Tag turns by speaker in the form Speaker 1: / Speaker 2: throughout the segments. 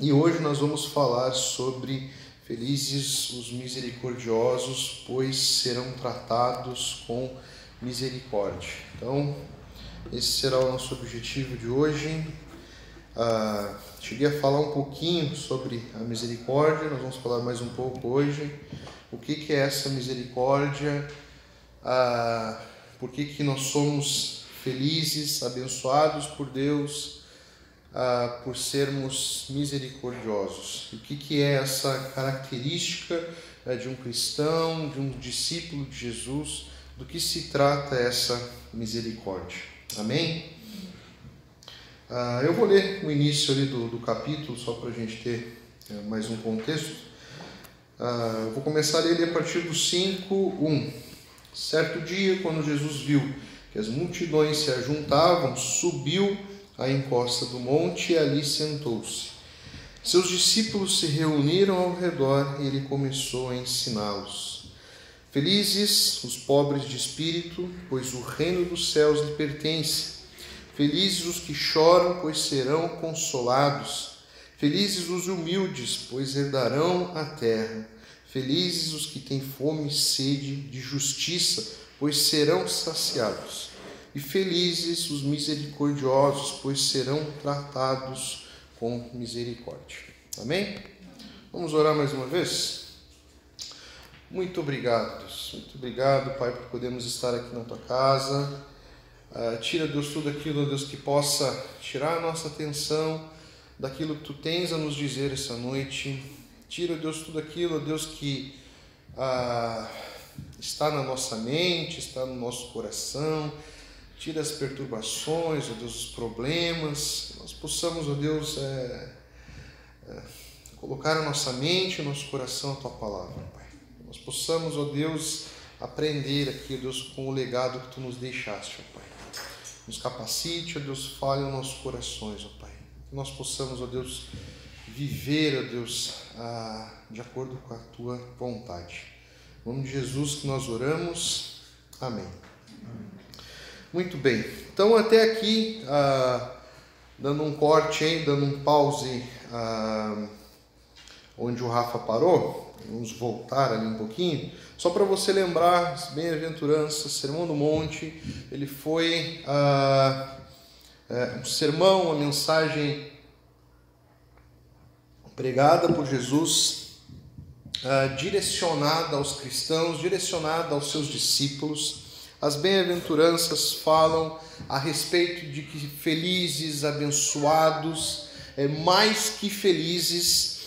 Speaker 1: E hoje nós vamos falar sobre felizes os misericordiosos, pois serão tratados com misericórdia. Então, esse será o nosso objetivo de hoje. Ah, cheguei a falar um pouquinho sobre a misericórdia, nós vamos falar mais um pouco hoje. O que, que é essa misericórdia? Ah, por que, que nós somos felizes, abençoados por Deus? Ah, por sermos misericordiosos. O que, que é essa característica né, de um cristão, de um discípulo de Jesus? Do que se trata essa misericórdia? Amém? Ah, eu vou ler o início ali do, do capítulo, só para a gente ter é, mais um contexto. Ah, vou começar a ler a partir do 5, 1. Certo dia, quando Jesus viu que as multidões se ajuntavam, subiu à encosta do monte e ali sentou-se. Seus discípulos se reuniram ao redor e ele começou a ensiná-los. Felizes os pobres de espírito, pois o reino dos céus lhe pertence. Felizes os que choram, pois serão consolados. Felizes os humildes, pois herdarão a terra. Felizes os que têm fome e sede de justiça, pois serão saciados. E felizes os misericordiosos, pois serão tratados com misericórdia. Amém? Vamos orar mais uma vez? Muito obrigado, Deus. Muito obrigado, Pai, por podermos estar aqui na tua casa. Uh, tira, Deus, tudo aquilo, Deus, que possa tirar a nossa atenção daquilo que tu tens a nos dizer essa noite. Tira, Deus, tudo aquilo, Deus, que uh, está na nossa mente, está no nosso coração tira as perturbações, ó Deus, os problemas, que nós possamos, ó Deus, é, é, colocar a nossa mente, o nosso coração a Tua palavra, Pai. Que nós possamos, ó Deus, aprender aqui, ó Deus, com o legado que Tu nos deixaste, ó Pai. Nos capacite, ó Deus, fale os nossos corações, ó Pai. Que nós possamos, ó Deus, viver, ó Deus, a, de acordo com a Tua vontade. Em nome de Jesus que nós oramos. Amém. Muito bem. Então, até aqui, ah, dando um corte, hein, dando um pause ah, onde o Rafa parou, vamos voltar ali um pouquinho, só para você lembrar, as bem-aventuranças, Sermão do Monte, ele foi ah, é, um sermão, uma mensagem pregada por Jesus, ah, direcionada aos cristãos, direcionada aos seus discípulos, as bem-aventuranças falam a respeito de que felizes, abençoados, é, mais que felizes,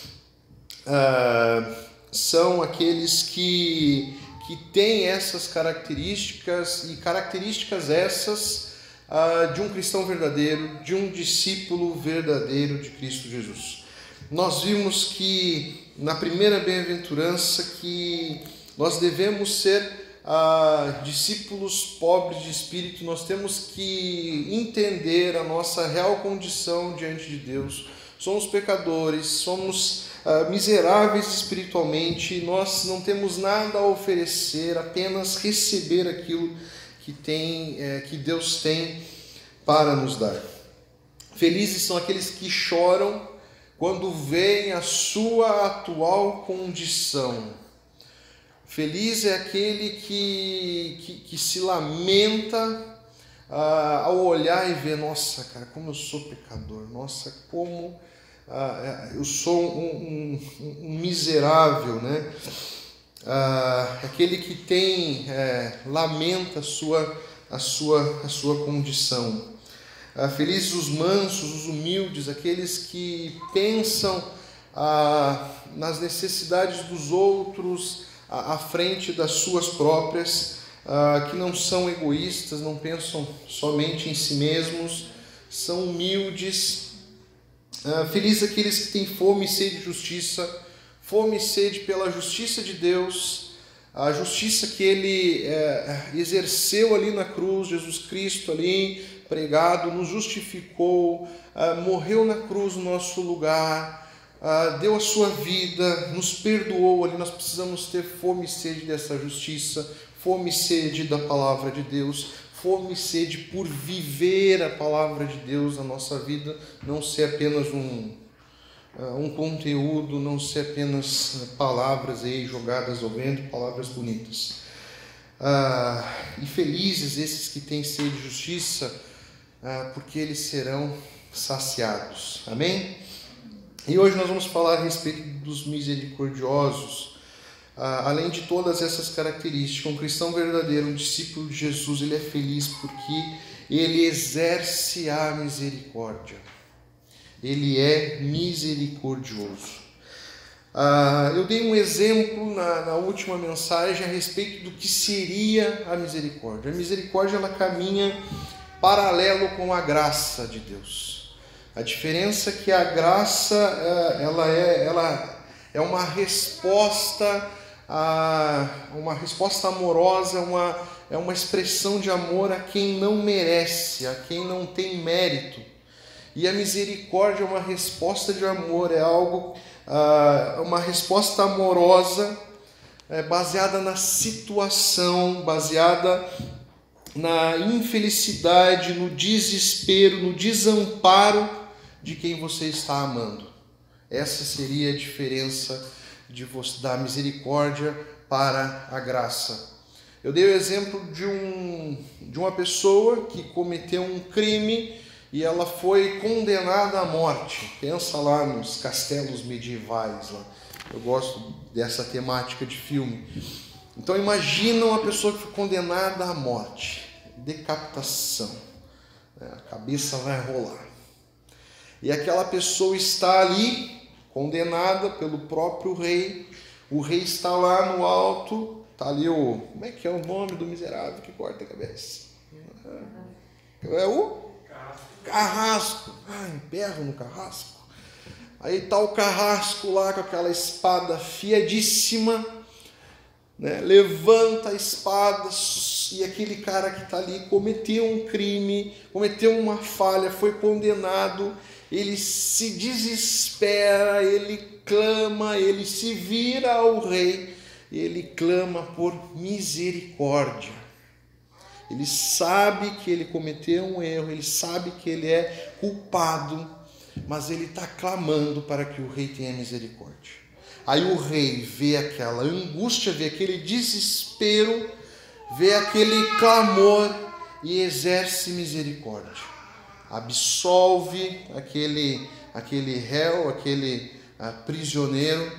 Speaker 1: uh, são aqueles que, que têm essas características, e características essas uh, de um cristão verdadeiro, de um discípulo verdadeiro de Cristo Jesus. Nós vimos que na primeira bem-aventurança que nós devemos ser ah, discípulos pobres de espírito, nós temos que entender a nossa real condição diante de Deus. Somos pecadores, somos ah, miseráveis espiritualmente, nós não temos nada a oferecer, apenas receber aquilo que, tem, é, que Deus tem para nos dar. Felizes são aqueles que choram quando veem a sua atual condição Feliz é aquele que, que, que se lamenta ah, ao olhar e ver, nossa, cara, como eu sou pecador, nossa, como ah, eu sou um, um, um miserável, né? Ah, aquele que tem, é, lamenta a sua, a sua, a sua condição. Ah, felizes os mansos, os humildes, aqueles que pensam ah, nas necessidades dos outros, à frente das suas próprias, uh, que não são egoístas, não pensam somente em si mesmos, são humildes. Uh, felizes aqueles que têm fome e sede de justiça, fome e sede pela justiça de Deus, a justiça que ele eh, exerceu ali na cruz, Jesus Cristo ali pregado, nos justificou, uh, morreu na cruz no nosso lugar ah, deu a sua vida, nos perdoou ali. Nós precisamos ter fome e sede dessa justiça, fome e sede da palavra de Deus, fome e sede por viver a palavra de Deus na nossa vida, não ser apenas um, uh, um conteúdo, não ser apenas palavras aí jogadas ao vento, palavras bonitas. Uh, e felizes esses que têm sede de justiça, uh, porque eles serão saciados. Amém? E hoje nós vamos falar a respeito dos misericordiosos. Ah, além de todas essas características, um cristão verdadeiro, um discípulo de Jesus, ele é feliz porque ele exerce a misericórdia. Ele é misericordioso. Ah, eu dei um exemplo na, na, última mensagem a respeito do que seria a misericórdia. A misericórdia ela caminha paralelo com a graça de Deus. A diferença é que a graça é, ela é, ela é uma resposta a uma resposta amorosa, uma, é uma expressão de amor a quem não merece, a quem não tem mérito. E a misericórdia é uma resposta de amor, é algo, uma resposta amorosa, é, baseada na situação, baseada na infelicidade, no desespero, no desamparo de quem você está amando. Essa seria a diferença de você, da misericórdia para a graça. Eu dei o exemplo de, um, de uma pessoa que cometeu um crime e ela foi condenada à morte. Pensa lá nos castelos medievais. Lá. Eu gosto dessa temática de filme. Então imagina uma pessoa que foi condenada à morte, decapitação. É, a cabeça vai rolar e aquela pessoa está ali, condenada pelo próprio rei. O rei está lá no alto, está ali o. Como é que é o nome do miserável que corta a cabeça? É o? Carrasco. Ah, emperro no carrasco. Aí está o carrasco lá com aquela espada afiadíssima, né? levanta a espada e aquele cara que está ali cometeu um crime, cometeu uma falha, foi condenado ele se desespera, ele clama, ele se vira ao rei, ele clama por misericórdia. Ele sabe que ele cometeu um erro, ele sabe que ele é culpado, mas ele está clamando para que o rei tenha misericórdia. Aí o rei vê aquela angústia, vê aquele desespero, vê aquele clamor e exerce misericórdia absolve aquele, aquele réu, aquele uh, prisioneiro.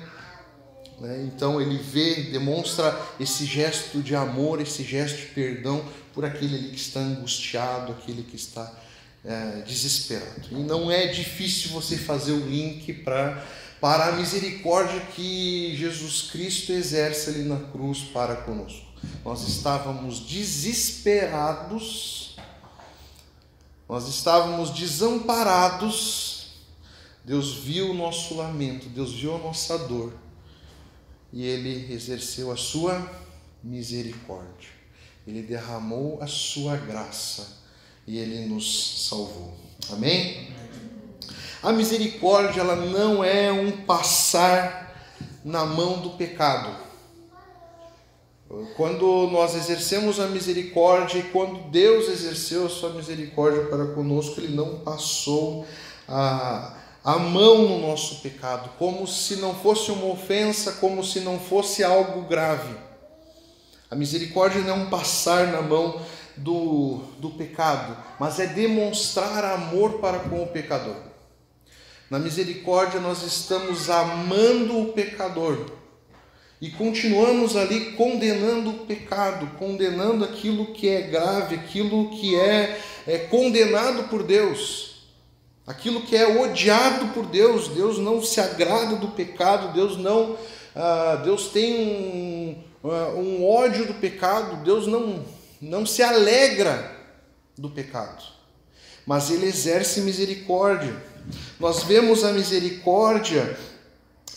Speaker 1: Né? Então ele vê, demonstra esse gesto de amor, esse gesto de perdão por aquele que está angustiado, aquele que está uh, desesperado. E não é difícil você fazer o link para para a misericórdia que Jesus Cristo exerce ali na cruz para conosco. Nós estávamos desesperados nós estávamos desamparados. Deus viu o nosso lamento, Deus viu a nossa dor e Ele exerceu a sua misericórdia. Ele derramou a sua graça e Ele nos salvou. Amém? A misericórdia ela não é um passar na mão do pecado. Quando nós exercemos a misericórdia e quando Deus exerceu a sua misericórdia para conosco, Ele não passou a, a mão no nosso pecado, como se não fosse uma ofensa, como se não fosse algo grave. A misericórdia não é um passar na mão do, do pecado, mas é demonstrar amor para com o pecador. Na misericórdia, nós estamos amando o pecador e continuamos ali condenando o pecado, condenando aquilo que é grave, aquilo que é, é condenado por Deus, aquilo que é odiado por Deus. Deus não se agrada do pecado, Deus não, ah, Deus tem um, ah, um ódio do pecado, Deus não, não se alegra do pecado, mas Ele exerce misericórdia. Nós vemos a misericórdia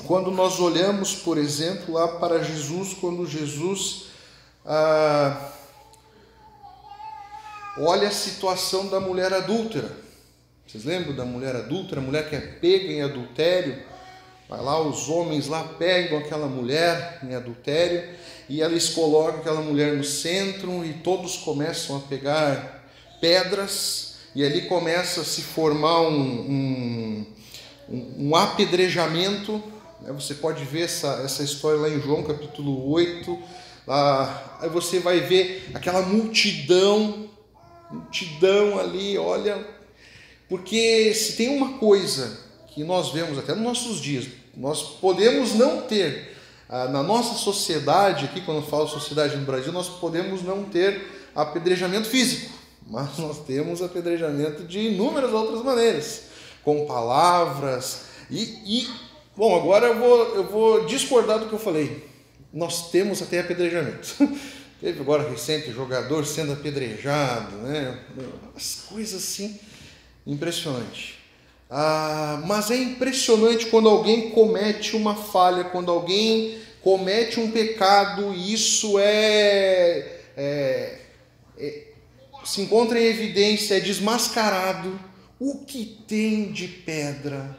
Speaker 1: quando nós olhamos, por exemplo, lá para Jesus, quando Jesus ah, olha a situação da mulher adúltera. Vocês lembram da mulher adúltera, a mulher que é pega em adultério? Vai lá, os homens lá pegam aquela mulher em adultério e eles colocam aquela mulher no centro e todos começam a pegar pedras e ali começa a se formar um, um um, um apedrejamento. Né? Você pode ver essa, essa história lá em João capítulo 8. Lá, aí você vai ver aquela multidão, multidão ali, olha. Porque se tem uma coisa que nós vemos até nos nossos dias, nós podemos não ter, ah, na nossa sociedade, aqui quando eu falo sociedade no Brasil, nós podemos não ter apedrejamento físico, mas nós temos apedrejamento de inúmeras outras maneiras, com palavras e, e bom, agora eu vou, eu vou discordar do que eu falei. Nós temos até apedrejamento. Teve agora recente jogador sendo apedrejado, né? As coisas assim impressionante. Ah, mas é impressionante quando alguém comete uma falha, quando alguém comete um pecado, isso é, é, é, se encontra em evidência, é desmascarado. O que tem de pedra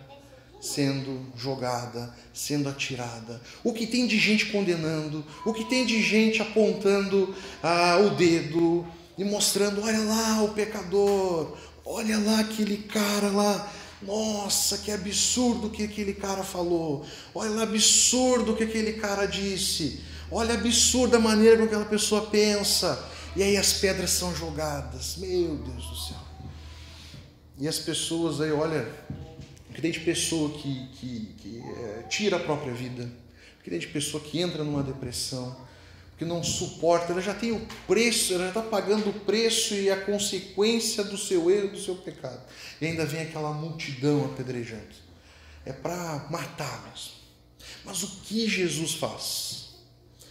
Speaker 1: sendo jogada, sendo atirada? O que tem de gente condenando? O que tem de gente apontando ah, o dedo e mostrando: olha lá o pecador, olha lá aquele cara lá nossa, que absurdo que aquele cara falou. Olha absurdo o que aquele cara disse. Olha absurda a maneira como aquela pessoa pensa. E aí as pedras são jogadas. Meu Deus do céu. E as pessoas aí, olha, que tem de pessoa que, que, que é, tira a própria vida, que tem de pessoa que entra numa depressão, que não suporta, ela já tem o preço, ela já está pagando o preço e a consequência do seu erro, do seu pecado. E ainda vem aquela multidão apedrejando. É para matá-los. Mas o que Jesus faz?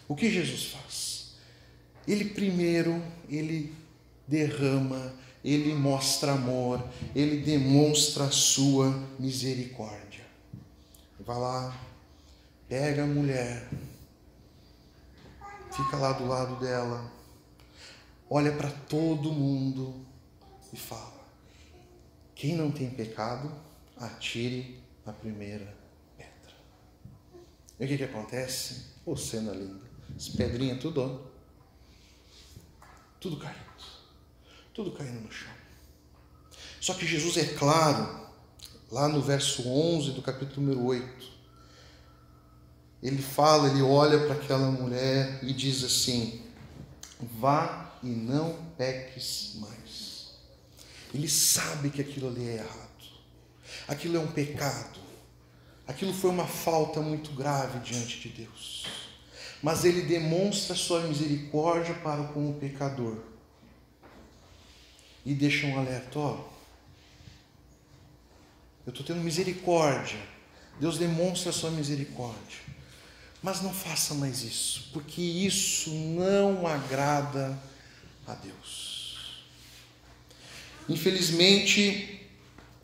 Speaker 1: O que Jesus faz? Ele primeiro, ele derrama, ele mostra amor, ele demonstra a sua misericórdia. Vai lá, pega a mulher, fica lá do lado dela, olha para todo mundo e fala: quem não tem pecado, atire a primeira pedra. E o que, que acontece? Ô, oh, cena linda. As pedrinhas tudo, tudo caindo. Tudo caindo no chão. Só que Jesus é claro, lá no verso 11 do capítulo número 8, ele fala, ele olha para aquela mulher e diz assim: vá e não peques mais. Ele sabe que aquilo ali é errado, aquilo é um pecado, aquilo foi uma falta muito grave diante de Deus. Mas ele demonstra sua misericórdia para com o pecador e deixa um alerta: ó, eu estou tendo misericórdia. Deus demonstra a sua misericórdia. Mas não faça mais isso, porque isso não agrada a Deus. Infelizmente,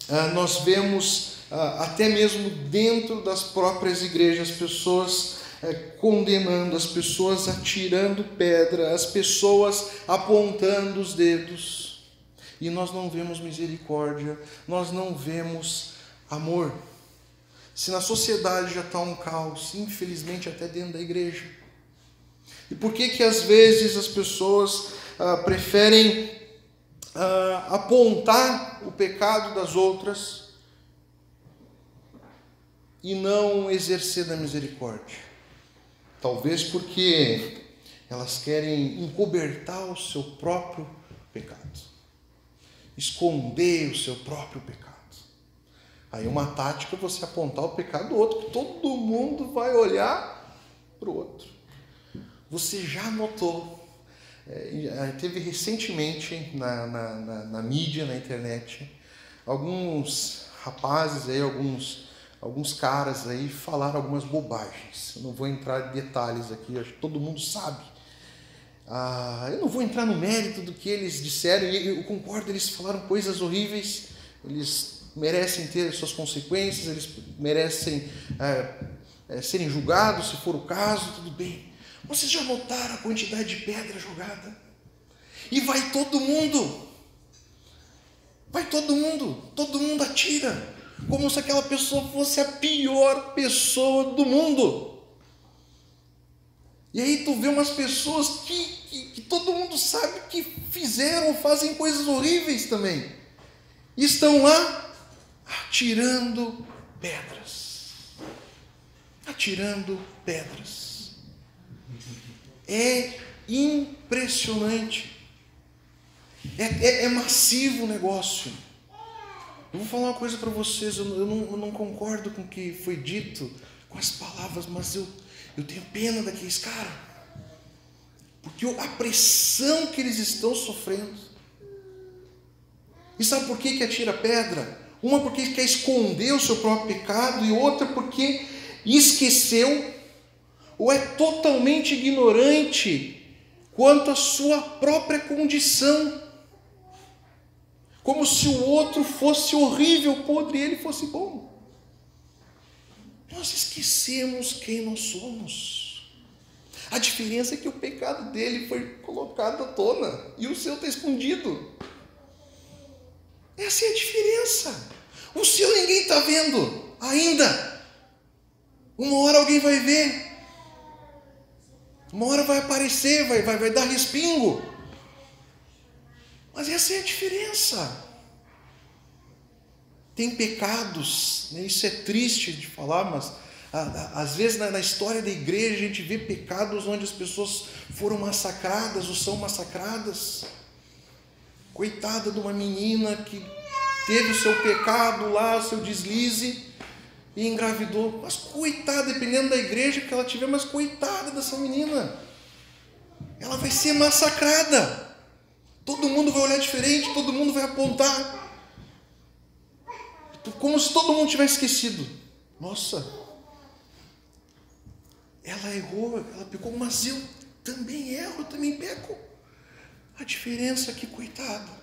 Speaker 1: ah, nós vemos ah, até mesmo dentro das próprias igrejas pessoas eh, condenando, as pessoas atirando pedra, as pessoas apontando os dedos. E nós não vemos misericórdia, nós não vemos amor. Se na sociedade já está um caos, infelizmente até dentro da igreja. E por que que às vezes as pessoas ah, preferem ah, apontar o pecado das outras e não exercer da misericórdia? Talvez porque elas querem encobertar o seu próprio pecado, esconder o seu próprio pecado. Aí uma tática é você apontar o pecado do outro, que todo mundo vai olhar para o outro. Você já notou, é, teve recentemente na, na, na, na, mídia, na internet, alguns rapazes aí, alguns, alguns caras aí falaram algumas bobagens. Eu não vou entrar em detalhes aqui, acho que todo mundo sabe. Ah, eu não vou entrar no mérito do que eles disseram, e eu concordo, eles falaram coisas horríveis, eles merecem ter suas consequências, eles merecem é, é, serem julgados, se for o caso, tudo bem. Vocês já notaram a quantidade de pedra jogada? E vai todo mundo, vai todo mundo, todo mundo atira, como se aquela pessoa fosse a pior pessoa do mundo. E aí tu vê umas pessoas que, que, que todo mundo sabe que fizeram, fazem coisas horríveis também. E estão lá atirando pedras. Atirando pedras. É impressionante. É, é, é massivo o negócio. Eu vou falar uma coisa para vocês, eu, não, eu não concordo com o que foi dito, com as palavras, mas eu, eu tenho pena daqueles caras. Porque a pressão que eles estão sofrendo. E sabe por que, que atira pedra? Uma porque quer esconder o seu próprio pecado, e outra porque esqueceu ou é totalmente ignorante quanto à sua própria condição. Como se o outro fosse horrível, podre, e ele fosse bom. Nós esquecemos quem nós somos. A diferença é que o pecado dele foi colocado à tona e o seu está escondido. Essa é a diferença. O seu ninguém está vendo ainda. Uma hora alguém vai ver. Uma hora vai aparecer, vai, vai, vai dar respingo. Mas essa é a diferença. Tem pecados, né? isso é triste de falar, mas às vezes na, história da igreja a gente vê pecados onde as pessoas foram massacradas ou são massacradas. Coitada de uma menina que teve o seu pecado lá, seu deslize e engravidou. Mas coitada, dependendo da igreja que ela tiver, mas coitada dessa menina. Ela vai ser massacrada. Todo mundo vai olhar diferente, todo mundo vai apontar. Como se todo mundo tivesse esquecido. Nossa, ela errou, ela pecou, mas eu também erro, eu também peco. A diferença é que, coitada,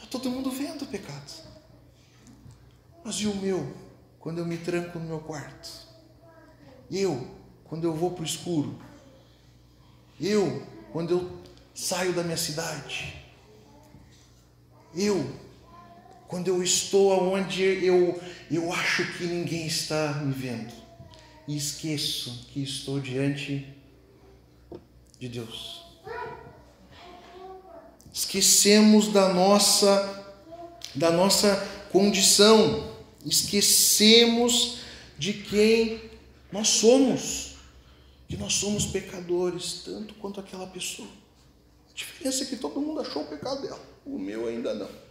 Speaker 1: Está todo mundo vendo o pecado. Mas e o meu, quando eu me tranco no meu quarto? Eu, quando eu vou para o escuro? Eu, quando eu saio da minha cidade? Eu, quando eu estou onde eu, eu acho que ninguém está me vendo e esqueço que estou diante de Deus esquecemos da nossa da nossa condição, esquecemos de quem nós somos, que nós somos pecadores, tanto quanto aquela pessoa. A diferença é que todo mundo achou o pecado dela, o meu ainda não.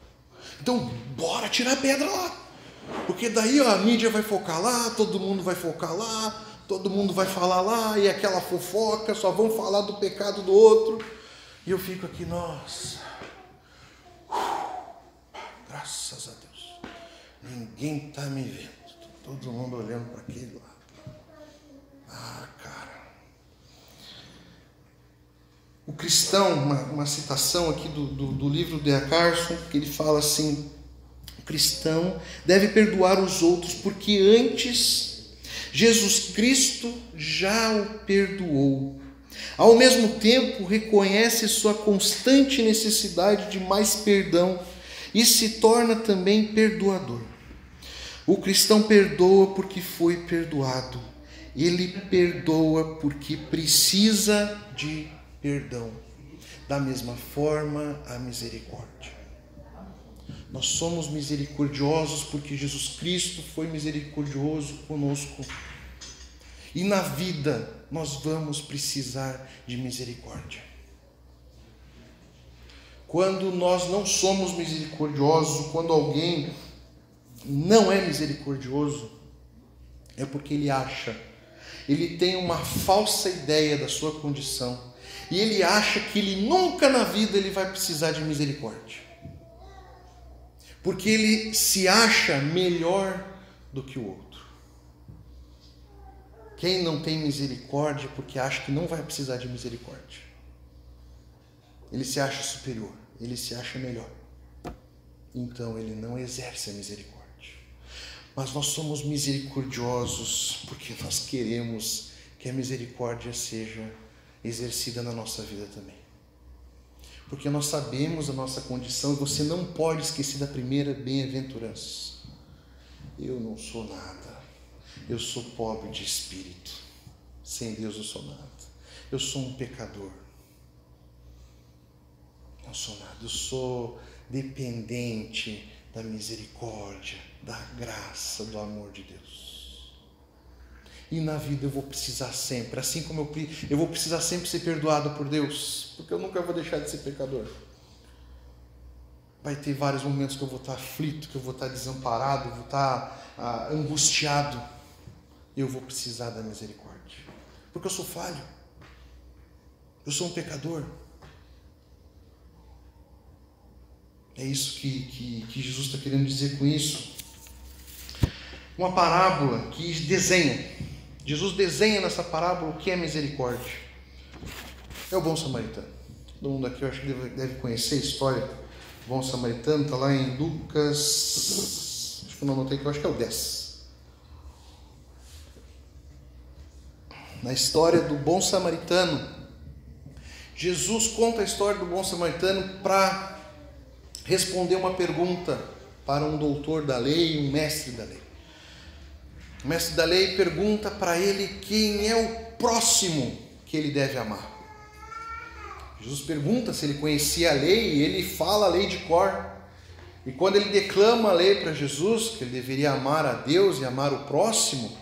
Speaker 1: Então, bora tirar a pedra lá. Porque daí ó, a mídia vai focar lá, todo mundo vai focar lá, todo mundo vai falar lá, e aquela fofoca, só vão falar do pecado do outro. E eu fico aqui, nossa. Graças a Deus. Ninguém está me vendo. Todo mundo olhando para aquele lado. Ah, cara. O cristão, uma, uma citação aqui do, do, do livro de Carson, que ele fala assim: o cristão deve perdoar os outros, porque antes Jesus Cristo já o perdoou ao mesmo tempo, reconhece sua constante necessidade de mais perdão e se torna também perdoador. O cristão perdoa porque foi perdoado. Ele perdoa porque precisa de perdão. Da mesma forma, a misericórdia. Nós somos misericordiosos porque Jesus Cristo foi misericordioso conosco. E na vida nós vamos precisar de misericórdia. Quando nós não somos misericordiosos, quando alguém não é misericordioso, é porque ele acha, ele tem uma falsa ideia da sua condição, e ele acha que ele nunca na vida ele vai precisar de misericórdia. Porque ele se acha melhor do que o outro. Quem não tem misericórdia porque acha que não vai precisar de misericórdia? Ele se acha superior, ele se acha melhor. Então ele não exerce a misericórdia. Mas nós somos misericordiosos porque nós queremos que a misericórdia seja exercida na nossa vida também. Porque nós sabemos a nossa condição e você não pode esquecer da primeira bem-aventurança. Eu não sou nada eu sou pobre de espírito. Sem Deus eu sou nada. Eu sou um pecador. Não sou nada. Eu sou dependente da misericórdia da graça, do amor de Deus. E na vida eu vou precisar sempre, assim como eu, eu vou precisar sempre ser perdoado por Deus, porque eu nunca vou deixar de ser pecador. Vai ter vários momentos que eu vou estar aflito, que eu vou estar desamparado, vou estar ah, angustiado. Eu vou precisar da misericórdia, porque eu sou falho, eu sou um pecador. É isso que, que, que Jesus está querendo dizer com isso. Uma parábola que desenha Jesus desenha nessa parábola o que é misericórdia. É o bom samaritano. Todo mundo aqui eu acho que deve, conhecer a história do bom samaritano, está lá em Lucas. Acho que não anotei que eu acho que é o 10. Na história do bom samaritano, Jesus conta a história do bom samaritano para responder uma pergunta para um doutor da lei, um mestre da lei. O mestre da lei pergunta para ele quem é o próximo que ele deve amar. Jesus pergunta se ele conhecia a lei e ele fala a lei de cor. E quando ele declama a lei para Jesus, que ele deveria amar a Deus e amar o próximo,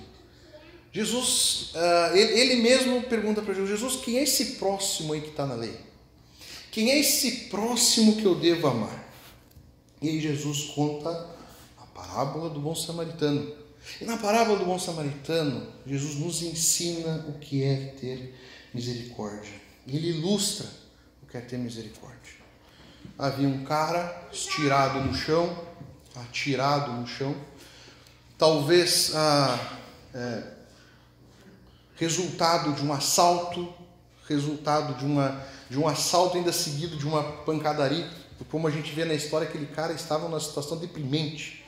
Speaker 1: Jesus, ele, ele, mesmo pergunta para Jesus: Jesus, quem é esse próximo aí que está na lei? Quem é esse próximo que eu devo amar? E aí Jesus conta a parábola do bom samaritano. E na parábola do bom samaritano, Jesus nos ensina o que é ter misericórdia. Ele ilustra o que é ter misericórdia. Havia um cara estirado no chão, atirado no chão, talvez ah, é, resultado de um assalto, resultado de, uma, de um assalto ainda seguido de uma pancadaria. Como a gente vê na história, aquele cara estava numa situação deprimente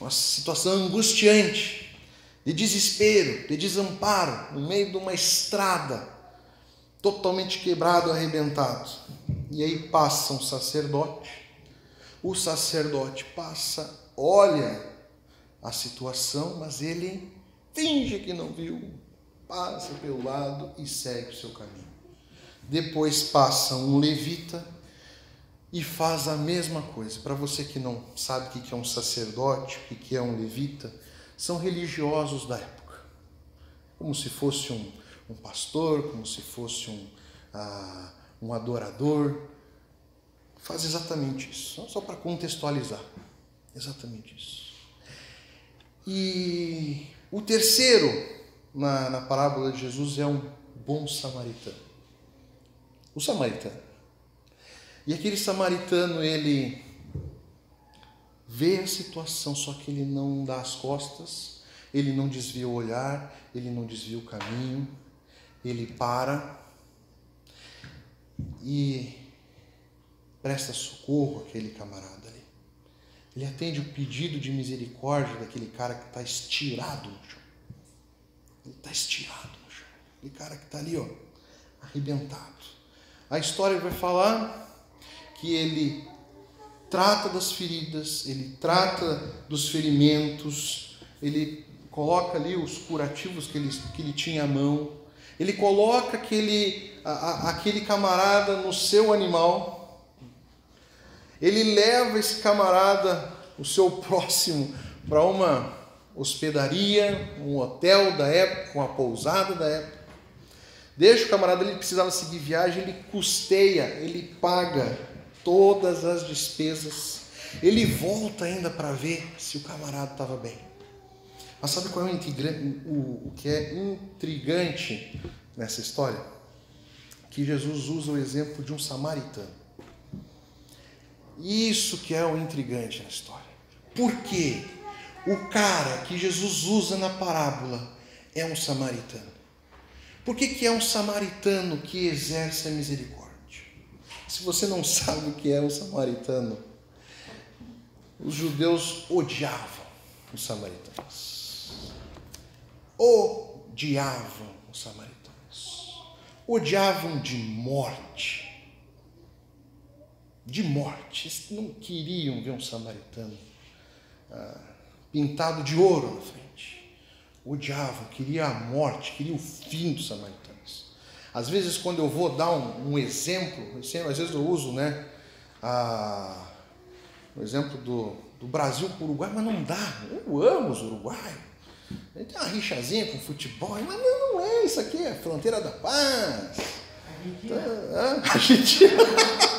Speaker 1: uma situação angustiante, de desespero, de desamparo, no meio de uma estrada, totalmente quebrado, arrebentado. E aí passa um sacerdote, o sacerdote passa, olha a situação, mas ele finge que não viu, passa pelo lado e segue o seu caminho. Depois passa um levita, e faz a mesma coisa. Para você que não sabe o que é um sacerdote, o que é um levita, são religiosos da época, como se fosse um, um pastor, como se fosse um, ah, um adorador. Faz exatamente isso, só para contextualizar. Exatamente isso. E o terceiro na, na parábola de Jesus é um bom samaritano. O samaritano. E aquele samaritano, ele vê a situação, só que ele não dá as costas, ele não desvia o olhar, ele não desvia o caminho, ele para e presta socorro àquele camarada ali. Ele atende o pedido de misericórdia daquele cara que está estirado no chão. Ele está estirado no chão. Aquele cara que está ali, ó, arrebentado. A história vai falar que ele trata das feridas, ele trata dos ferimentos, ele coloca ali os curativos que ele, que ele tinha à mão, ele coloca aquele, a, aquele camarada no seu animal, ele leva esse camarada, o seu próximo, para uma hospedaria, um hotel da época, uma pousada da época. Deixa o camarada, ele precisava seguir viagem, ele custeia, ele paga todas as despesas. Ele volta ainda para ver se o camarada estava bem. Mas sabe qual é o, o, o que é intrigante nessa história? Que Jesus usa o exemplo de um samaritano. Isso que é o intrigante na história. Por quê? O cara que Jesus usa na parábola é um samaritano. Por que, que é um samaritano que exerce a misericórdia? Se você não sabe o que é o samaritano, os judeus odiavam os samaritanos. Odiavam os samaritanos. Odiavam de morte. De morte. Eles não queriam ver um samaritano ah, pintado de ouro na frente. Odiavam, queriam a morte, queriam o fim dos samaritanos. Às vezes, quando eu vou dar um, um exemplo, às vezes eu uso né, a, o exemplo do, do Brasil para o Uruguai, mas não dá. Eu amo os uruguaios. A gente tem uma rixazinha com futebol, mas não, não é isso aqui, é fronteira da paz. Argentina. Tá, Argentina.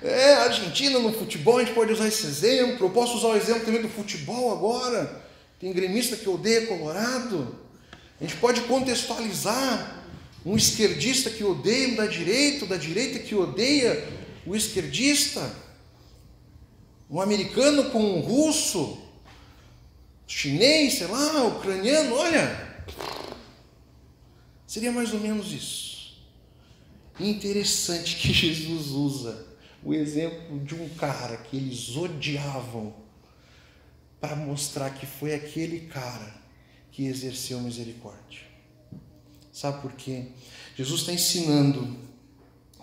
Speaker 1: É, Argentina no futebol, a gente pode usar esse exemplo. Eu posso usar o exemplo também do futebol agora. Tem gremista que odeia Colorado. A gente pode contextualizar um esquerdista que odeia o da direita, o da direita que odeia o esquerdista. Um americano com um russo, chinês, sei lá, ucraniano, olha. Seria mais ou menos isso. Interessante que Jesus usa o exemplo de um cara que eles odiavam para mostrar que foi aquele cara que exerceu misericórdia. Sabe por quê? Jesus está ensinando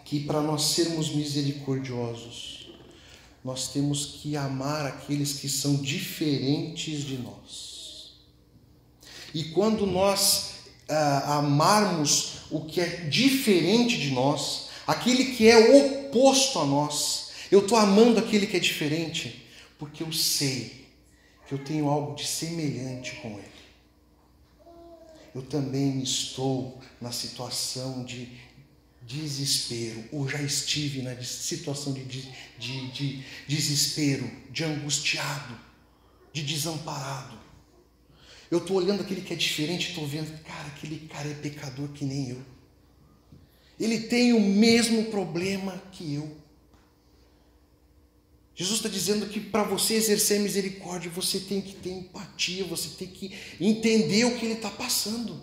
Speaker 1: que para nós sermos misericordiosos, nós temos que amar aqueles que são diferentes de nós. E quando nós ah, amarmos o que é diferente de nós, aquele que é oposto a nós, eu estou amando aquele que é diferente, porque eu sei que eu tenho algo de semelhante com ele. Eu também estou na situação de desespero, ou já estive na situação de, de, de, de desespero, de angustiado, de desamparado. Eu estou olhando aquele que é diferente, estou vendo, cara, aquele cara é pecador que nem eu. Ele tem o mesmo problema que eu. Jesus está dizendo que para você exercer misericórdia, você tem que ter empatia, você tem que entender o que ele está passando.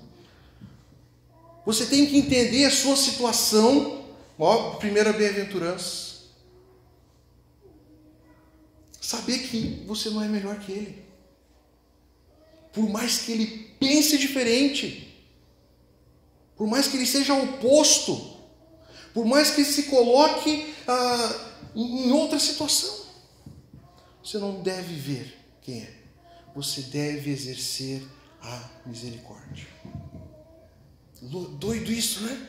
Speaker 1: Você tem que entender a sua situação. Ó, primeira bem-aventurança. Saber que você não é melhor que ele. Por mais que ele pense diferente, por mais que ele seja oposto, por mais que ele se coloque ah, em outra situação. Você não deve ver quem é. Você deve exercer a misericórdia. Doido isso, né?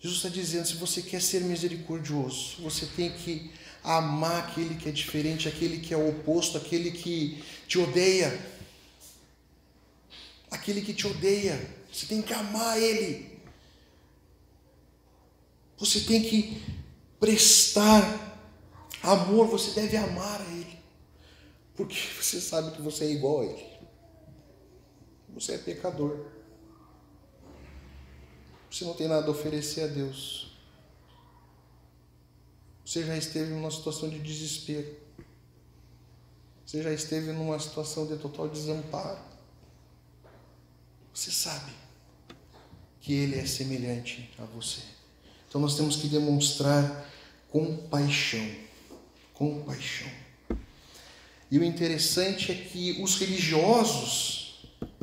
Speaker 1: Jesus está dizendo: se você quer ser misericordioso, você tem que amar aquele que é diferente, aquele que é o oposto, aquele que te odeia. Aquele que te odeia. Você tem que amar ele. Você tem que prestar Amor, você deve amar a Ele, porque você sabe que você é igual a Ele. Você é pecador. Você não tem nada a oferecer a Deus. Você já esteve numa situação de desespero. Você já esteve numa situação de total desamparo. Você sabe que Ele é semelhante a você. Então nós temos que demonstrar compaixão compaixão. E o interessante é que os religiosos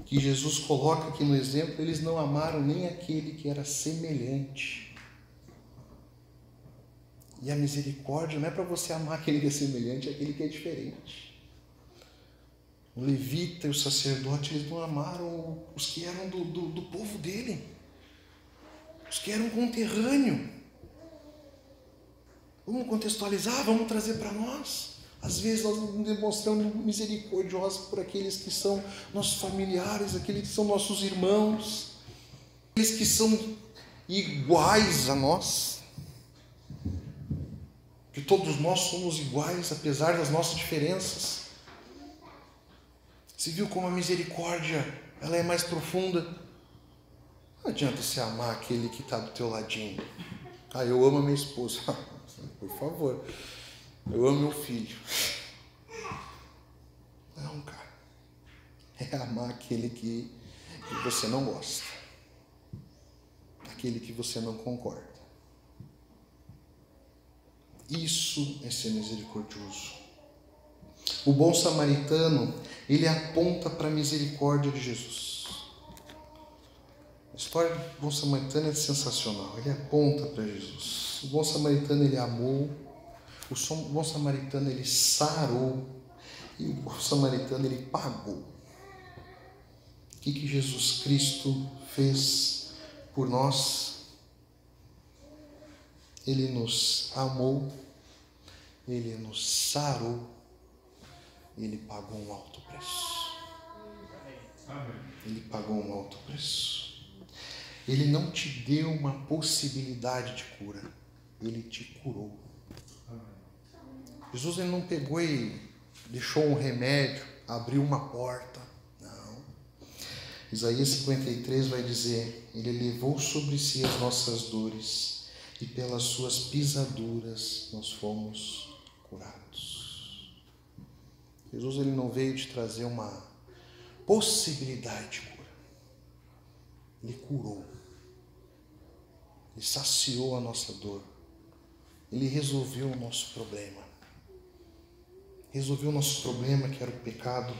Speaker 1: que Jesus coloca aqui no exemplo, eles não amaram nem aquele que era semelhante. E a misericórdia não é para você amar aquele que é semelhante, é aquele que é diferente. O levita e o sacerdote, eles não amaram os que eram do, do, do povo dele, os que eram conterrâneos. Vamos contextualizar, vamos trazer para nós. Às vezes nós não demonstramos misericordiosos por aqueles que são nossos familiares, aqueles que são nossos irmãos, aqueles que são iguais a nós. Que todos nós somos iguais, apesar das nossas diferenças. Você viu como a misericórdia ela é mais profunda? Não adianta você amar aquele que está do teu ladinho. Ah, eu amo a minha esposa. Por favor. Eu amo meu filho. Não, cara. É amar aquele que, que você não gosta. Aquele que você não concorda. Isso é ser misericordioso. O bom samaritano, ele aponta para a misericórdia de Jesus. A história do bom samaritano é sensacional. Ele aponta para Jesus. O bom samaritano ele amou, o bom samaritano ele sarou e o bom samaritano ele pagou. O que, que Jesus Cristo fez por nós? Ele nos amou Ele nos sarou, Ele pagou um alto preço. Ele pagou um alto preço. Ele não te deu uma possibilidade de cura, Ele te curou. Jesus ele não pegou e deixou um remédio, abriu uma porta. Não. Isaías 53 vai dizer: Ele levou sobre si as nossas dores e pelas suas pisaduras nós fomos curados. Jesus ele não veio te trazer uma possibilidade de cura. Ele curou. Ele saciou a nossa dor. Ele resolveu o nosso problema resolveu o nosso problema, que era o pecado,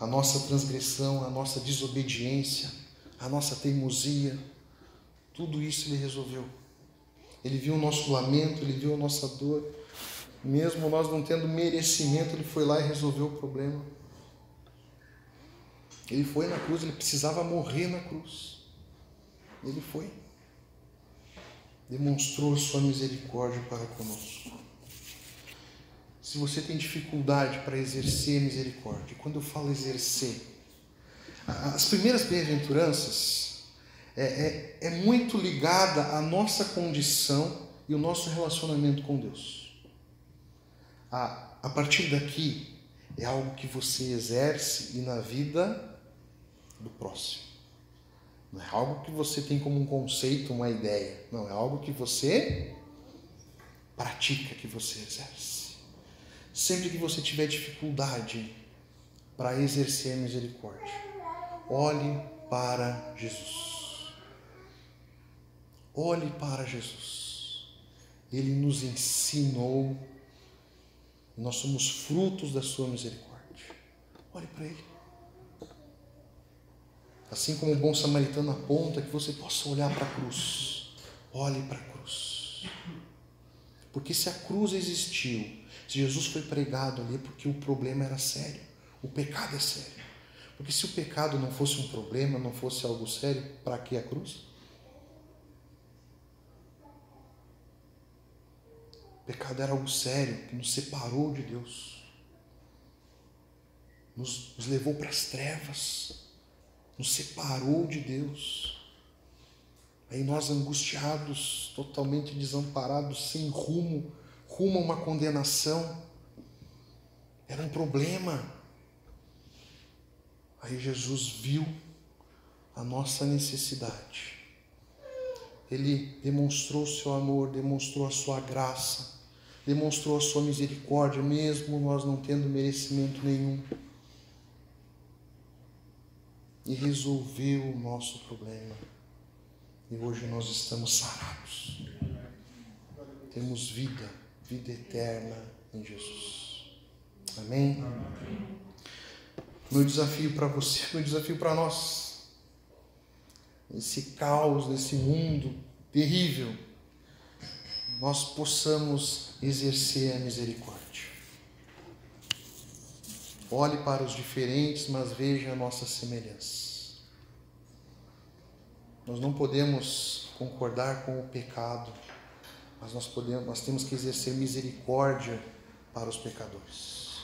Speaker 1: a nossa transgressão, a nossa desobediência, a nossa teimosia. Tudo isso ele resolveu. Ele viu o nosso lamento, ele viu a nossa dor. Mesmo nós não tendo merecimento, ele foi lá e resolveu o problema. Ele foi na cruz, ele precisava morrer na cruz. Ele foi. Demonstrou sua misericórdia para conosco se você tem dificuldade para exercer misericórdia, quando eu falo exercer, as primeiras bem-aventuranças é, é, é muito ligada à nossa condição e o nosso relacionamento com Deus. A, a partir daqui é algo que você exerce e na vida do próximo. Não é algo que você tem como um conceito, uma ideia. Não, é algo que você pratica, que você exerce. Sempre que você tiver dificuldade para exercer a misericórdia, olhe para Jesus. Olhe para Jesus. Ele nos ensinou. Nós somos frutos da sua misericórdia. Olhe para Ele. Assim como o bom samaritano aponta que você possa olhar para a cruz. Olhe para a cruz. Porque se a cruz existiu, se Jesus foi pregado ali, é porque o problema era sério. O pecado é sério. Porque se o pecado não fosse um problema, não fosse algo sério, para que a cruz? O pecado era algo sério que nos separou de Deus, nos, nos levou para as trevas, nos separou de Deus. Aí nós angustiados, totalmente desamparados, sem rumo, rumo a uma condenação. Era um problema. Aí Jesus viu a nossa necessidade. Ele demonstrou seu amor, demonstrou a sua graça, demonstrou a sua misericórdia, mesmo nós não tendo merecimento nenhum. E resolveu o nosso problema. E hoje nós estamos sarados. Temos vida vida eterna em Jesus. Amém? Amém. Meu desafio para você, meu desafio para nós, esse caos, nesse mundo terrível, nós possamos exercer a misericórdia. Olhe para os diferentes, mas veja a nossa semelhança. Nós não podemos concordar com o pecado, mas nós podemos, nós temos que exercer misericórdia para os pecadores.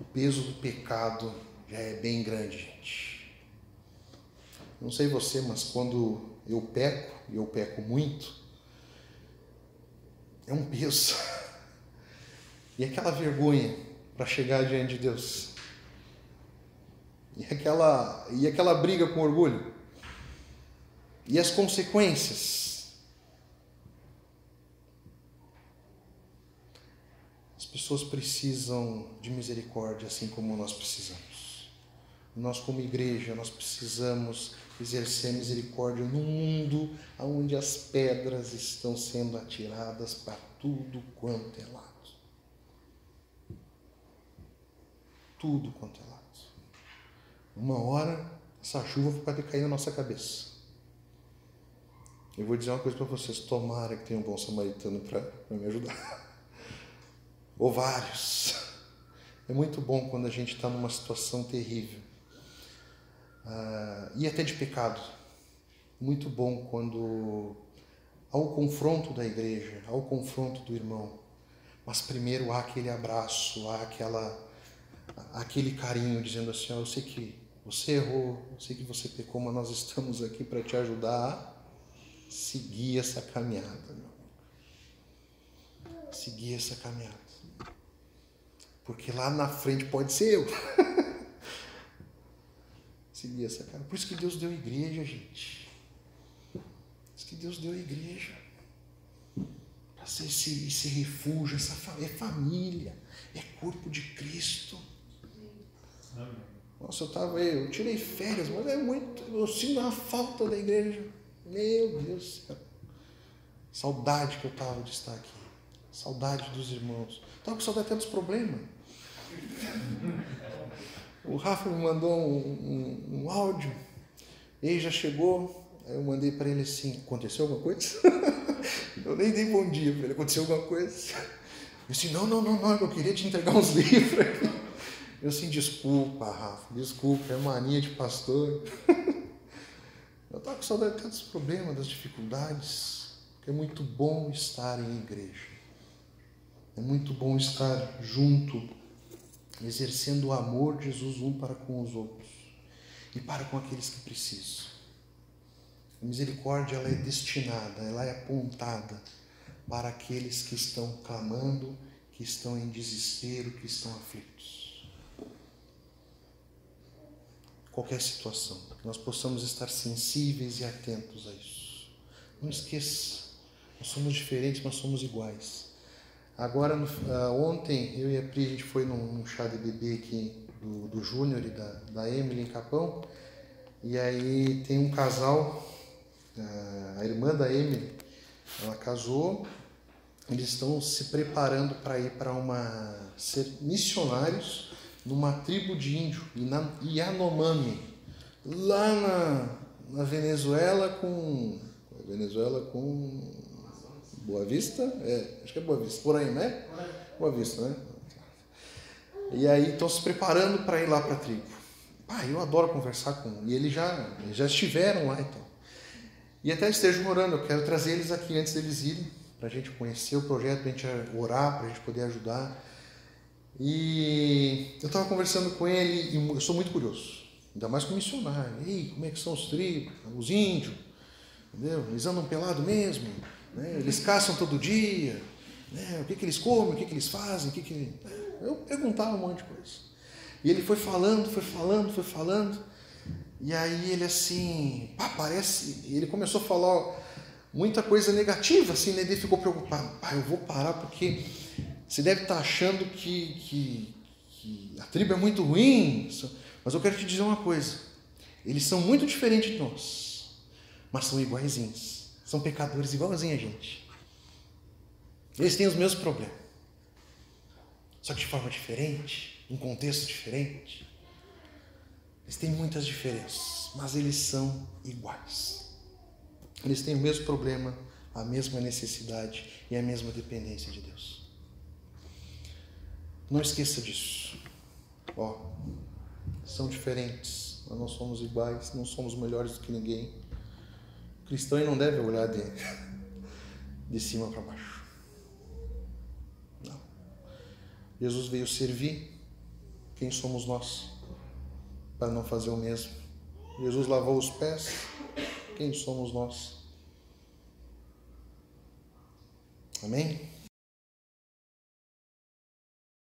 Speaker 1: O peso do pecado já é bem grande, gente. Não sei você, mas quando eu peco, e eu peco muito, é um peso. E aquela vergonha para chegar diante de Deus. E aquela, e aquela briga com orgulho. E as consequências pessoas precisam de misericórdia, assim como nós precisamos. Nós, como igreja, nós precisamos exercer misericórdia num mundo onde as pedras estão sendo atiradas para tudo quanto é lado. Tudo quanto é lado. Uma hora, essa chuva vai cair na nossa cabeça. Eu vou dizer uma coisa para vocês: tomara que tenha um bom samaritano para me ajudar ou vários. É muito bom quando a gente está numa situação terrível. Uh, e até de pecado. Muito bom quando, ao confronto da igreja, ao confronto do irmão, Mas primeiro há aquele abraço, há aquela, aquele carinho, dizendo assim: oh, eu sei que você errou, eu sei que você pecou, mas nós estamos aqui para te ajudar a seguir essa caminhada, meu Seguir essa caminhada. Porque lá na frente pode ser eu. seguir essa caminhada. Por isso que Deus deu igreja, gente. Por isso que Deus deu igreja para ser esse, esse refúgio, essa é família, é corpo de Cristo. Nossa, eu estava aí, eu tirei férias, mas é muito, eu sinto uma falta da igreja. Meu Deus do céu. Saudade que eu estava de estar aqui. Saudade dos irmãos. Estava com saudade até dos problemas. O Rafa me mandou um, um, um áudio. Ele já chegou. Eu mandei para ele assim: aconteceu alguma coisa? Eu nem dei bom dia para ele. Aconteceu alguma coisa? Eu disse, não, não, não, não, eu queria te entregar uns livros. Eu assim, desculpa, Rafa, desculpa, é mania de pastor. Eu estava com saudade dos problemas, das dificuldades, porque é muito bom estar em igreja. É muito bom estar junto, exercendo o amor de Jesus um para com os outros e para com aqueles que precisam. A misericórdia ela é destinada, ela é apontada para aqueles que estão clamando, que estão em desespero, que estão aflitos. Qualquer situação, que nós possamos estar sensíveis e atentos a isso. Não esqueça, nós somos diferentes, mas somos iguais. Agora, no, uh, ontem, eu e a Pri, a gente foi num, num chá de bebê aqui do, do Júnior e da, da Emily em Capão. E aí tem um casal a irmã da Emily, ela casou, eles estão se preparando para ir para uma ser missionários numa tribo de índio, Yanomami, lá na, na Venezuela com Venezuela com Boa Vista, é, acho que é Boa Vista, por aí, né? Boa Vista, né? E aí estão se preparando para ir lá para a tribo. Ah, eu adoro conversar com e eles já já estiveram lá então. E até estejam orando, eu quero trazer eles aqui antes deles irem, para a gente conhecer o projeto, para a gente orar, para a gente poder ajudar. E eu estava conversando com ele e eu sou muito curioso, ainda mais com missionário. Ei, como é que são os tribos, os índios? Entendeu? Eles andam pelado mesmo, né? eles caçam todo dia, né? o que, que eles comem, o que, que eles fazem, o que, que. Eu perguntava um monte de coisa. E ele foi falando, foi falando, foi falando. E aí ele assim, pá, parece. Ele começou a falar muita coisa negativa, assim, né? Ele ficou preocupado. Pá, eu vou parar porque você deve estar achando que, que, que a tribo é muito ruim. Mas eu quero te dizer uma coisa. Eles são muito diferentes de nós, mas são iguaizinhos. São pecadores igualzinhos a gente. Eles têm os mesmos problemas. Só que de forma diferente, em contexto diferente. Eles têm muitas diferenças, mas eles são iguais. Eles têm o mesmo problema, a mesma necessidade e a mesma dependência de Deus. Não esqueça disso. Ó, são diferentes, nós não somos iguais, não somos melhores do que ninguém. O cristão não deve olhar de, de cima para baixo. Não. Jesus veio servir. Quem somos nós? para não fazer o mesmo. Jesus lavou os pés, quem somos nós? Amém?